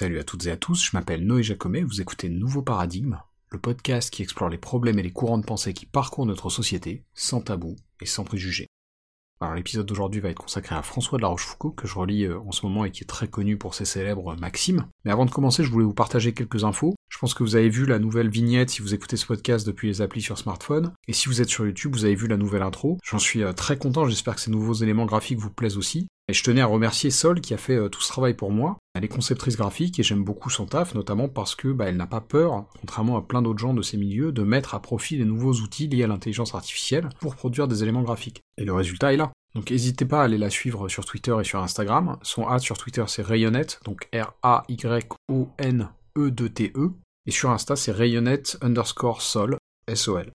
Salut à toutes et à tous, je m'appelle Noé Jacomet, vous écoutez Nouveau Paradigme, le podcast qui explore les problèmes et les courants de pensée qui parcourent notre société, sans tabou et sans préjugés. Alors l'épisode d'aujourd'hui va être consacré à François de la Rochefoucauld, que je relis euh, en ce moment et qui est très connu pour ses célèbres maximes. Mais avant de commencer, je voulais vous partager quelques infos. Je pense que vous avez vu la nouvelle vignette si vous écoutez ce podcast depuis les applis sur smartphone. Et si vous êtes sur YouTube, vous avez vu la nouvelle intro. J'en suis euh, très content, j'espère que ces nouveaux éléments graphiques vous plaisent aussi. Et je tenais à remercier Sol qui a fait euh, tout ce travail pour moi. Elle est conceptrice graphique et j'aime beaucoup son taf, notamment parce que bah, elle n'a pas peur, contrairement à plein d'autres gens de ces milieux, de mettre à profit des nouveaux outils liés à l'intelligence artificielle pour produire des éléments graphiques. Et le résultat est là. Donc n'hésitez pas à aller la suivre sur Twitter et sur Instagram. Son ad sur Twitter c'est Rayonnette, donc R-A-Y-O-N-E-D-T-E. E. Et sur Insta c'est Rayonnette underscore sol, S-O-L.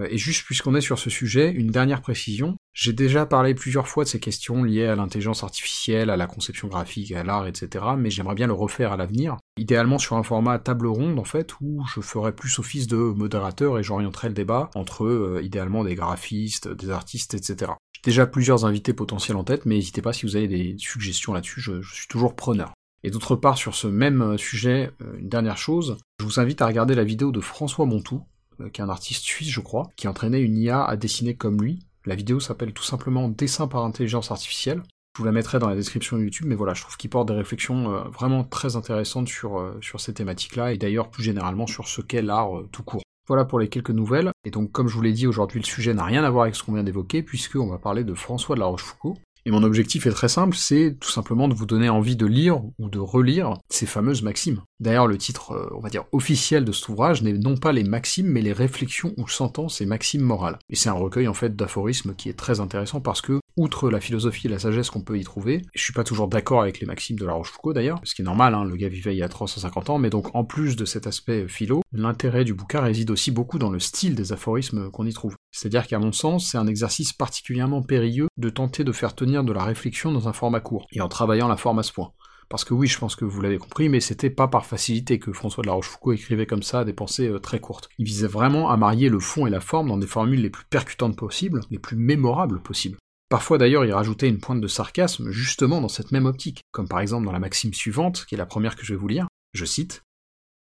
Euh, et juste puisqu'on est sur ce sujet, une dernière précision. J'ai déjà parlé plusieurs fois de ces questions liées à l'intelligence artificielle, à la conception graphique, à l'art, etc. Mais j'aimerais bien le refaire à l'avenir. Idéalement sur un format table ronde en fait, où je ferais plus office de modérateur et j'orienterais le débat entre euh, idéalement des graphistes, des artistes, etc. J'ai déjà plusieurs invités potentiels en tête, mais n'hésitez pas si vous avez des suggestions là-dessus, je, je suis toujours preneur. Et d'autre part, sur ce même euh, sujet, une dernière chose, je vous invite à regarder la vidéo de François Montou, qui est un artiste suisse, je crois, qui entraînait une IA à dessiner comme lui. La vidéo s'appelle tout simplement Dessin par intelligence artificielle. Je vous la mettrai dans la description YouTube, mais voilà, je trouve qu'il porte des réflexions euh, vraiment très intéressantes sur, euh, sur ces thématiques-là, et d'ailleurs plus généralement sur ce qu'est l'art euh, tout court. Voilà pour les quelques nouvelles, et donc comme je vous l'ai dit, aujourd'hui le sujet n'a rien à voir avec ce qu'on vient d'évoquer, puisqu'on va parler de François de la Rochefoucauld, et mon objectif est très simple, c'est tout simplement de vous donner envie de lire ou de relire ces fameuses maximes. D'ailleurs, le titre, euh, on va dire, officiel de cet ouvrage n'est non pas les maximes, mais les réflexions ou sentences et maximes morales. Et c'est un recueil, en fait, d'aphorismes qui est très intéressant parce que, outre la philosophie et la sagesse qu'on peut y trouver, je suis pas toujours d'accord avec les maximes de la Rochefoucauld d'ailleurs, ce qui est normal, hein, le gars vivait il y a 350 ans, mais donc en plus de cet aspect philo, l'intérêt du bouquin réside aussi beaucoup dans le style des aphorismes qu'on y trouve. C'est-à-dire qu'à mon sens, c'est un exercice particulièrement périlleux de tenter de faire tenir de la réflexion dans un format court, et en travaillant la forme à ce point. Parce que oui, je pense que vous l'avez compris, mais c'était pas par facilité que François de la Rochefoucauld écrivait comme ça des pensées euh, très courtes. Il visait vraiment à marier le fond et la forme dans des formules les plus percutantes possibles, les plus mémorables possibles. Parfois d'ailleurs, il rajoutait une pointe de sarcasme justement dans cette même optique, comme par exemple dans la maxime suivante, qui est la première que je vais vous lire, je cite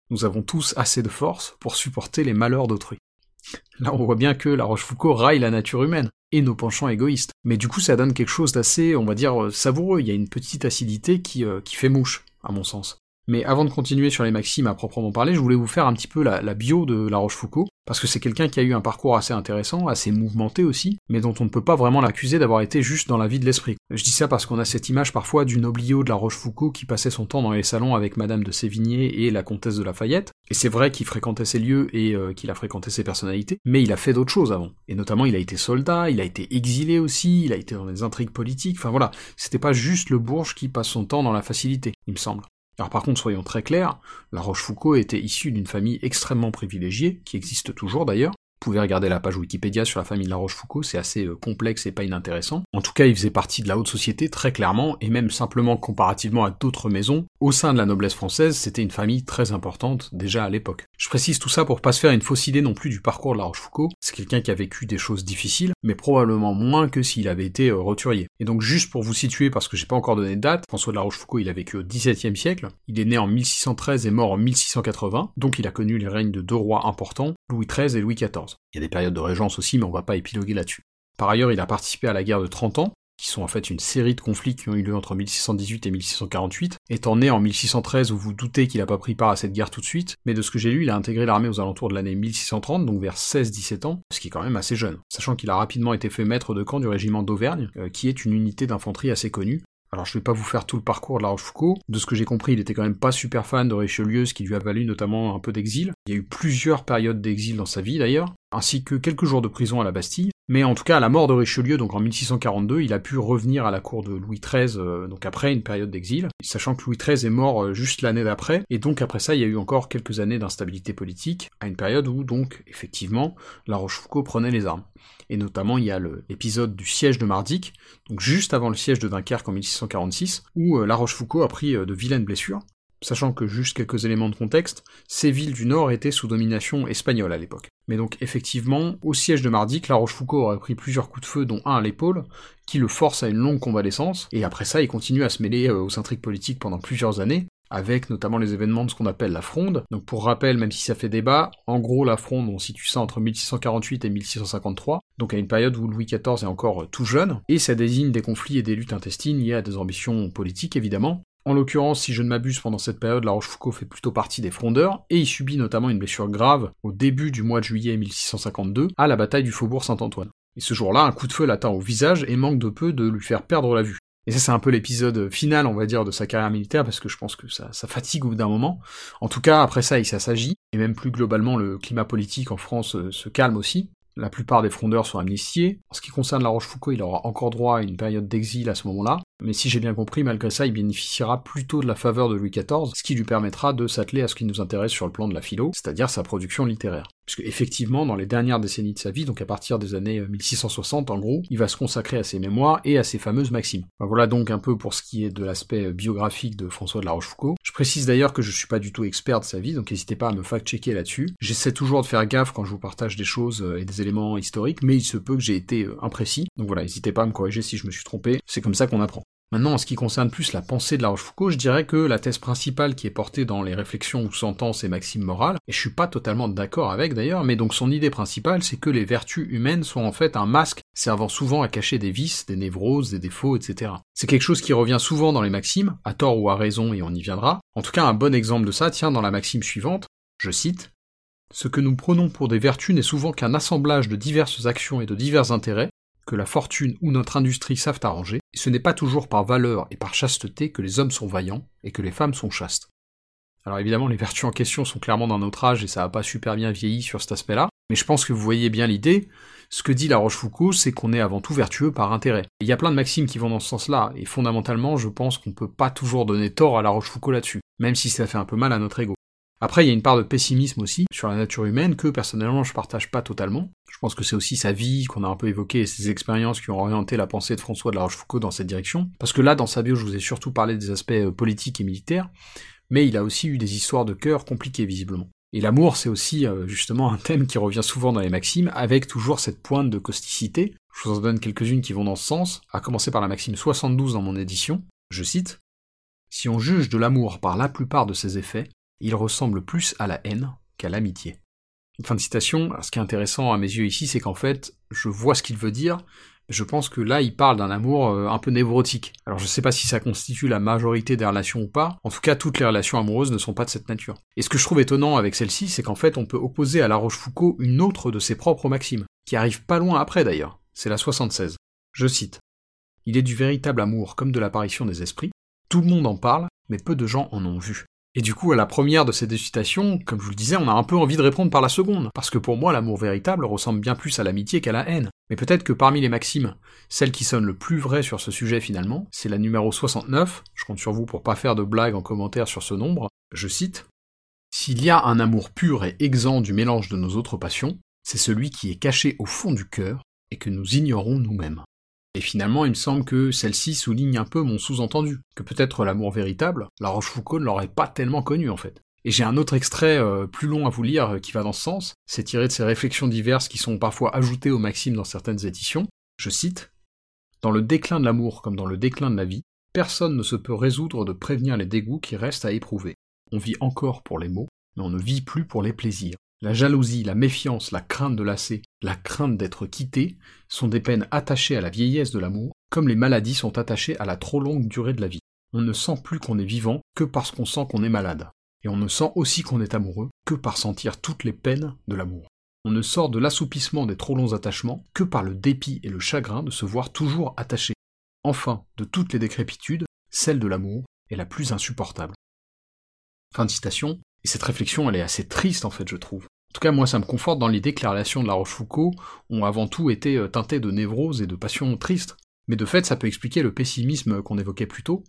Nous avons tous assez de force pour supporter les malheurs d'autrui. Là, on voit bien que La Rochefoucauld raille la nature humaine et nos penchants égoïstes. Mais du coup, ça donne quelque chose d'assez, on va dire, savoureux. Il y a une petite acidité qui, euh, qui fait mouche, à mon sens. Mais avant de continuer sur les maximes à proprement parler, je voulais vous faire un petit peu la, bio de La Rochefoucauld, parce que c'est quelqu'un qui a eu un parcours assez intéressant, assez mouvementé aussi, mais dont on ne peut pas vraiment l'accuser d'avoir été juste dans la vie de l'esprit. Je dis ça parce qu'on a cette image parfois d'une oblio de La Rochefoucauld qui passait son temps dans les salons avec Madame de Sévigné et la comtesse de Lafayette, et c'est vrai qu'il fréquentait ces lieux et euh, qu'il a fréquenté ces personnalités, mais il a fait d'autres choses avant. Et notamment, il a été soldat, il a été exilé aussi, il a été dans des intrigues politiques, enfin voilà, c'était pas juste le bourge qui passe son temps dans la facilité, il me semble. Alors par contre, soyons très clairs, La Rochefoucauld était issue d'une famille extrêmement privilégiée, qui existe toujours d'ailleurs, pouvez regarder la page Wikipédia sur la famille de la Rochefoucauld, c'est assez euh, complexe et pas inintéressant. En tout cas, il faisait partie de la haute société très clairement, et même simplement comparativement à d'autres maisons, au sein de la noblesse française, c'était une famille très importante déjà à l'époque. Je précise tout ça pour pas se faire une fausse idée non plus du parcours de la Rochefoucauld, c'est quelqu'un qui a vécu des choses difficiles, mais probablement moins que s'il avait été euh, roturier. Et donc juste pour vous situer, parce que j'ai pas encore donné de date, François de la Rochefoucauld il a vécu au XVIIe siècle, il est né en 1613 et mort en 1680, donc il a connu les règnes de deux rois importants, Louis XIII et Louis XIV. Il y a des périodes de régence aussi, mais on va pas épiloguer là-dessus. Par ailleurs, il a participé à la guerre de 30 ans, qui sont en fait une série de conflits qui ont eu lieu entre 1618 et 1648. Étant né en 1613, vous vous doutez qu'il n'a pas pris part à cette guerre tout de suite, mais de ce que j'ai lu, il a intégré l'armée aux alentours de l'année 1630, donc vers 16-17 ans, ce qui est quand même assez jeune, sachant qu'il a rapidement été fait maître de camp du régiment d'Auvergne, euh, qui est une unité d'infanterie assez connue, alors je vais pas vous faire tout le parcours de la Rochefoucauld. De ce que j'ai compris, il était quand même pas super fan de Richelieu, ce qui lui a valu notamment un peu d'exil. Il y a eu plusieurs périodes d'exil dans sa vie d'ailleurs, ainsi que quelques jours de prison à la Bastille. Mais en tout cas, à la mort de Richelieu, donc en 1642, il a pu revenir à la cour de Louis XIII, euh, donc après une période d'exil, sachant que Louis XIII est mort euh, juste l'année d'après, et donc après ça, il y a eu encore quelques années d'instabilité politique, à une période où donc, effectivement, la Rochefoucauld prenait les armes. Et notamment il y a l'épisode du siège de Mardic, donc juste avant le siège de Dunkerque en 1646, où euh, La Rochefoucauld a pris de vilaines blessures, sachant que juste quelques éléments de contexte, ces villes du Nord étaient sous domination espagnole à l'époque. Mais donc effectivement, au siège de Mardic, La Rochefoucauld aurait pris plusieurs coups de feu, dont un à l'épaule, qui le force à une longue convalescence, et après ça il continue à se mêler euh, aux intrigues politiques pendant plusieurs années, avec notamment les événements de ce qu'on appelle la Fronde. Donc pour rappel, même si ça fait débat, en gros la Fronde, on situe ça entre 1648 et 1653, donc à une période où Louis XIV est encore tout jeune, et ça désigne des conflits et des luttes intestines liées à des ambitions politiques évidemment, en l'occurrence, si je ne m'abuse, pendant cette période, La Rochefoucauld fait plutôt partie des frondeurs, et il subit notamment une blessure grave au début du mois de juillet 1652, à la bataille du faubourg Saint-Antoine. Et ce jour-là, un coup de feu l'atteint au visage et manque de peu de lui faire perdre la vue. Et ça, c'est un peu l'épisode final, on va dire, de sa carrière militaire, parce que je pense que ça, ça fatigue au bout d'un moment. En tout cas, après ça, il s'agit, et même plus globalement, le climat politique en France euh, se calme aussi. La plupart des frondeurs sont amnistiés. En ce qui concerne La Rochefoucauld, il aura encore droit à une période d'exil à ce moment-là, mais si j'ai bien compris, malgré ça, il bénéficiera plutôt de la faveur de Louis XIV, ce qui lui permettra de s'atteler à ce qui nous intéresse sur le plan de la philo, c'est-à-dire sa production littéraire. Puisque effectivement, dans les dernières décennies de sa vie, donc à partir des années 1660 euh, en gros, il va se consacrer à ses mémoires et à ses fameuses maximes. voilà donc un peu pour ce qui est de l'aspect biographique de François de la Rochefoucauld. Je précise d'ailleurs que je suis pas du tout expert de sa vie, donc n'hésitez pas à me fact-checker là-dessus. J'essaie toujours de faire gaffe quand je vous partage des choses euh, et des éléments historiques, mais il se peut que j'ai été euh, imprécis. Donc voilà, n'hésitez pas à me corriger si je me suis trompé, c'est comme ça qu'on apprend. Maintenant, en ce qui concerne plus la pensée de La Rochefoucauld, je dirais que la thèse principale qui est portée dans les réflexions ou sentences et maximes morales, et je suis pas totalement d'accord avec d'ailleurs, mais donc son idée principale, c'est que les vertus humaines sont en fait un masque servant souvent à cacher des vices, des névroses, des défauts, etc. C'est quelque chose qui revient souvent dans les maximes, à tort ou à raison, et on y viendra. En tout cas, un bon exemple de ça tient dans la maxime suivante, je cite, Ce que nous prenons pour des vertus n'est souvent qu'un assemblage de diverses actions et de divers intérêts, que la fortune ou notre industrie savent arranger, et ce n'est pas toujours par valeur et par chasteté que les hommes sont vaillants et que les femmes sont chastes. Alors évidemment, les vertus en question sont clairement d'un autre âge et ça n'a pas super bien vieilli sur cet aspect-là, mais je pense que vous voyez bien l'idée. Ce que dit La Rochefoucauld, c'est qu'on est avant tout vertueux par intérêt. Il y a plein de maximes qui vont dans ce sens-là, et fondamentalement, je pense qu'on peut pas toujours donner tort à La Rochefoucauld là-dessus, même si ça fait un peu mal à notre ego. Après, il y a une part de pessimisme aussi sur la nature humaine que personnellement je partage pas totalement. Je pense que c'est aussi sa vie qu'on a un peu évoqué et ses expériences qui ont orienté la pensée de François de la Rochefoucauld dans cette direction. Parce que là, dans sa bio, je vous ai surtout parlé des aspects euh, politiques et militaires, mais il a aussi eu des histoires de cœur compliquées visiblement. Et l'amour, c'est aussi euh, justement un thème qui revient souvent dans les maximes, avec toujours cette pointe de causticité. Je vous en donne quelques-unes qui vont dans ce sens, à commencer par la maxime 72 dans mon édition. Je cite Si on juge de l'amour par la plupart de ses effets, il ressemble plus à la haine qu'à l'amitié. Fin de citation, ce qui est intéressant à mes yeux ici, c'est qu'en fait, je vois ce qu'il veut dire, je pense que là, il parle d'un amour euh, un peu névrotique. Alors je sais pas si ça constitue la majorité des relations ou pas, en tout cas toutes les relations amoureuses ne sont pas de cette nature. Et ce que je trouve étonnant avec celle-ci, c'est qu'en fait on peut opposer à La Rochefoucauld une autre de ses propres maximes, qui arrive pas loin après d'ailleurs, c'est la 76. Je cite. Il est du véritable amour comme de l'apparition des esprits, tout le monde en parle, mais peu de gens en ont vu. Et du coup, à la première de ces deux citations, comme je vous le disais, on a un peu envie de répondre par la seconde, parce que pour moi, l'amour véritable ressemble bien plus à l'amitié qu'à la haine. Mais peut-être que parmi les maximes, celle qui sonne le plus vrai sur ce sujet finalement, c'est la numéro 69, je compte sur vous pour pas faire de blagues en commentaire sur ce nombre, je cite S'il y a un amour pur et exempt du mélange de nos autres passions, c'est celui qui est caché au fond du cœur et que nous ignorons nous-mêmes. Et finalement, il me semble que celle-ci souligne un peu mon sous-entendu, que peut-être l'amour véritable, la Rochefoucauld ne l'aurait pas tellement connu en fait. Et j'ai un autre extrait euh, plus long à vous lire euh, qui va dans ce sens, c'est tiré de ces réflexions diverses qui sont parfois ajoutées aux maximes dans certaines éditions. Je cite Dans le déclin de l'amour comme dans le déclin de la vie, personne ne se peut résoudre de prévenir les dégoûts qui restent à éprouver. On vit encore pour les maux, mais on ne vit plus pour les plaisirs. La jalousie, la méfiance, la crainte de lasser, la crainte d'être quitté sont des peines attachées à la vieillesse de l'amour, comme les maladies sont attachées à la trop longue durée de la vie. On ne sent plus qu'on est vivant que parce qu'on sent qu'on est malade. Et on ne sent aussi qu'on est amoureux que par sentir toutes les peines de l'amour. On ne sort de l'assoupissement des trop longs attachements que par le dépit et le chagrin de se voir toujours attaché. Enfin, de toutes les décrépitudes, celle de l'amour est la plus insupportable. Fin de citation. Et cette réflexion, elle est assez triste en fait, je trouve. En tout cas, moi, ça me conforte dans l'idée que les relations de La Rochefoucauld ont avant tout été euh, teintées de névrose et de passions tristes. Mais de fait, ça peut expliquer le pessimisme qu'on évoquait plus tôt.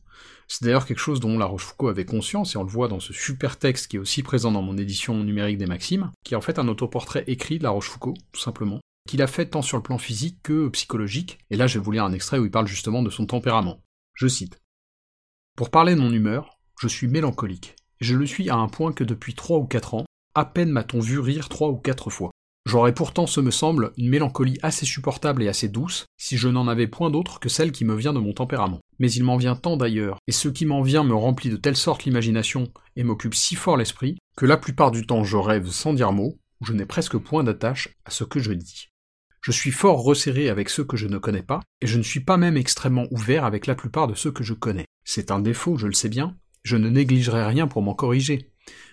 C'est d'ailleurs quelque chose dont La Rochefoucauld avait conscience, et on le voit dans ce super texte qui est aussi présent dans mon édition numérique des Maximes, qui est en fait un autoportrait écrit de La Rochefoucauld, tout simplement, qu'il a fait tant sur le plan physique que psychologique, et là je vais vous lire un extrait où il parle justement de son tempérament. Je cite. Pour parler de mon humeur, je suis mélancolique, je le suis à un point que depuis trois ou quatre ans, à peine m'a-t-on vu rire trois ou quatre fois. J'aurais pourtant, ce me semble, une mélancolie assez supportable et assez douce, si je n'en avais point d'autre que celle qui me vient de mon tempérament. Mais il m'en vient tant d'ailleurs, et ce qui m'en vient me remplit de telle sorte l'imagination, et m'occupe si fort l'esprit, que la plupart du temps je rêve sans dire mot, je n'ai presque point d'attache à ce que je dis. Je suis fort resserré avec ceux que je ne connais pas, et je ne suis pas même extrêmement ouvert avec la plupart de ceux que je connais. C'est un défaut, je le sais bien, je ne négligerai rien pour m'en corriger,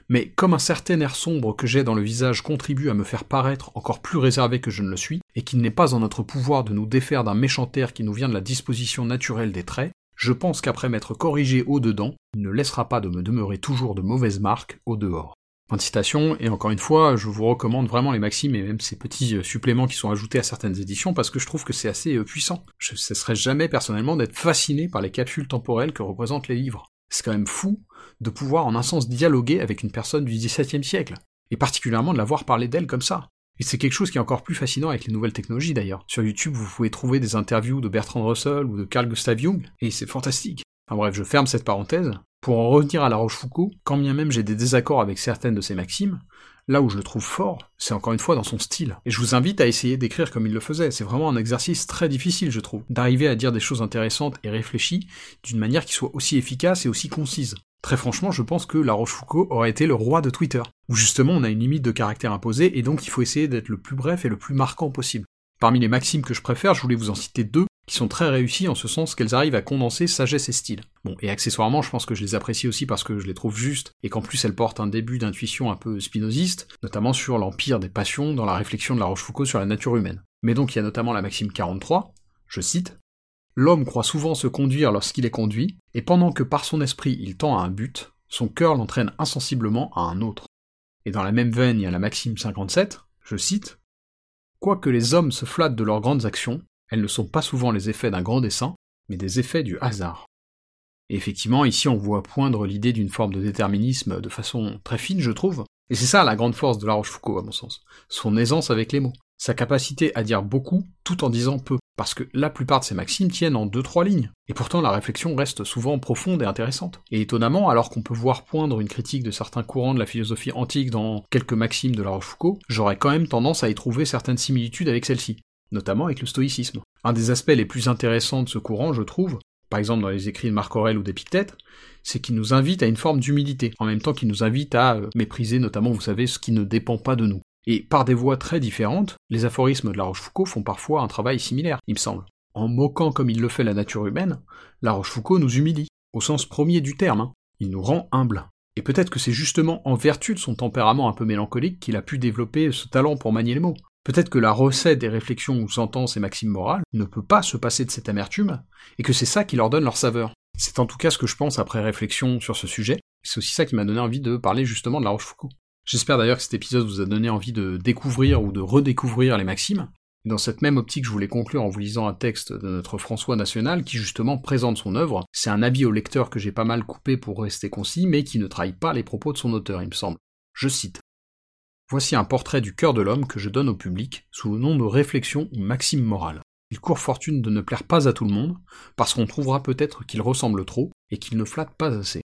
mais comme un certain air sombre que j'ai dans le visage contribue à me faire paraître encore plus réservé que je ne le suis, et qu'il n'est pas en notre pouvoir de nous défaire d'un méchant air qui nous vient de la disposition naturelle des traits, je pense qu'après m'être corrigé au-dedans, il ne laissera pas de me demeurer toujours de mauvaises marques au-dehors. Fin de citation, et encore une fois, je vous recommande vraiment les maximes et même ces petits euh, suppléments qui sont ajoutés à certaines éditions parce que je trouve que c'est assez euh, puissant. Je ne cesserai jamais personnellement d'être fasciné par les capsules temporelles que représentent les livres. C'est quand même fou de pouvoir en un sens dialoguer avec une personne du XVIIe siècle, et particulièrement de la voir parler d'elle comme ça. Et c'est quelque chose qui est encore plus fascinant avec les nouvelles technologies d'ailleurs. Sur YouTube, vous pouvez trouver des interviews de Bertrand Russell ou de Carl Gustav Jung, et c'est fantastique. Enfin bref, je ferme cette parenthèse. Pour en revenir à La Rochefoucauld, quand bien même j'ai des désaccords avec certaines de ses maximes, là où je le trouve fort, c'est encore une fois dans son style. Et je vous invite à essayer d'écrire comme il le faisait. C'est vraiment un exercice très difficile, je trouve, d'arriver à dire des choses intéressantes et réfléchies d'une manière qui soit aussi efficace et aussi concise. Très franchement, je pense que La Rochefoucauld aurait été le roi de Twitter, où justement on a une limite de caractère imposée et donc il faut essayer d'être le plus bref et le plus marquant possible. Parmi les maximes que je préfère, je voulais vous en citer deux, sont très réussies en ce sens qu'elles arrivent à condenser sagesse et style. Bon, et accessoirement, je pense que je les apprécie aussi parce que je les trouve justes, et qu'en plus elles portent un début d'intuition un peu spinoziste, notamment sur l'empire des passions dans la réflexion de la Rochefoucauld sur la nature humaine. Mais donc il y a notamment la maxime 43, je cite, L'homme croit souvent se conduire lorsqu'il est conduit, et pendant que par son esprit il tend à un but, son cœur l'entraîne insensiblement à un autre. Et dans la même veine, il y a la maxime 57, je cite, Quoique les hommes se flattent de leurs grandes actions, elles ne sont pas souvent les effets d'un grand dessein, mais des effets du hasard. Et effectivement, ici on voit poindre l'idée d'une forme de déterminisme de façon très fine, je trouve, et c'est ça la grande force de La Rochefoucauld, à mon sens, son aisance avec les mots. Sa capacité à dire beaucoup tout en disant peu, parce que la plupart de ces maximes tiennent en deux trois lignes, et pourtant la réflexion reste souvent profonde et intéressante. Et étonnamment, alors qu'on peut voir poindre une critique de certains courants de la philosophie antique dans quelques maximes de la Rochefoucauld, j'aurais quand même tendance à y trouver certaines similitudes avec celle-ci, notamment avec le stoïcisme. Un des aspects les plus intéressants de ce courant, je trouve, par exemple dans les écrits de Marc Aurèle ou d'Épictète, c'est qu'il nous invite à une forme d'humilité, en même temps qu'il nous invite à euh, mépriser notamment, vous savez, ce qui ne dépend pas de nous. Et par des voies très différentes, les aphorismes de La Rochefoucauld font parfois un travail similaire, il me semble. En moquant comme il le fait la nature humaine, La Rochefoucauld nous humilie, au sens premier du terme, hein. il nous rend humbles. Et peut-être que c'est justement en vertu de son tempérament un peu mélancolique qu'il a pu développer ce talent pour manier les mots. Peut-être que la recette des réflexions ou sentences et maximes morales ne peut pas se passer de cette amertume, et que c'est ça qui leur donne leur saveur. C'est en tout cas ce que je pense après réflexion sur ce sujet, c'est aussi ça qui m'a donné envie de parler justement de La Rochefoucauld. J'espère d'ailleurs que cet épisode vous a donné envie de découvrir ou de redécouvrir les maximes. Dans cette même optique, je voulais conclure en vous lisant un texte de notre François National qui justement présente son œuvre. C'est un avis au lecteur que j'ai pas mal coupé pour rester concis, mais qui ne trahit pas les propos de son auteur, il me semble. Je cite. Voici un portrait du cœur de l'homme que je donne au public sous le nom de réflexion ou maxime morale. Il court fortune de ne plaire pas à tout le monde, parce qu'on trouvera peut-être qu'il ressemble trop et qu'il ne flatte pas assez.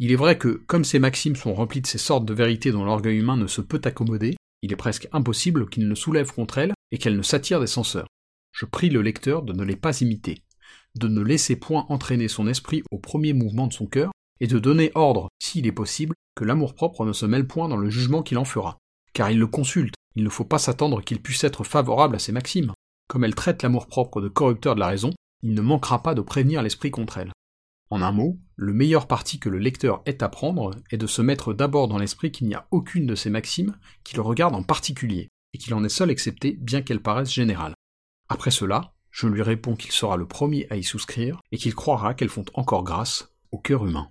Il est vrai que, comme ces maximes sont remplies de ces sortes de vérités dont l'orgueil humain ne se peut accommoder, il est presque impossible qu'il ne soulève contre elles et qu'elles ne s'attirent des censeurs. Je prie le lecteur de ne les pas imiter, de ne laisser point entraîner son esprit au premier mouvement de son cœur, et de donner ordre, s'il est possible, que l'amour-propre ne se mêle point dans le jugement qu'il en fera. Car il le consulte, il ne faut pas s'attendre qu'il puisse être favorable à ces maximes. Comme elle traite l'amour-propre de corrupteur de la raison, il ne manquera pas de prévenir l'esprit contre elle. En un mot, le meilleur parti que le lecteur ait à prendre est de se mettre d'abord dans l'esprit qu'il n'y a aucune de ces maximes qui le regarde en particulier, et qu'il en est seul excepté bien qu'elle paraisse générale. Après cela, je lui réponds qu'il sera le premier à y souscrire, et qu'il croira qu'elles font encore grâce au cœur humain.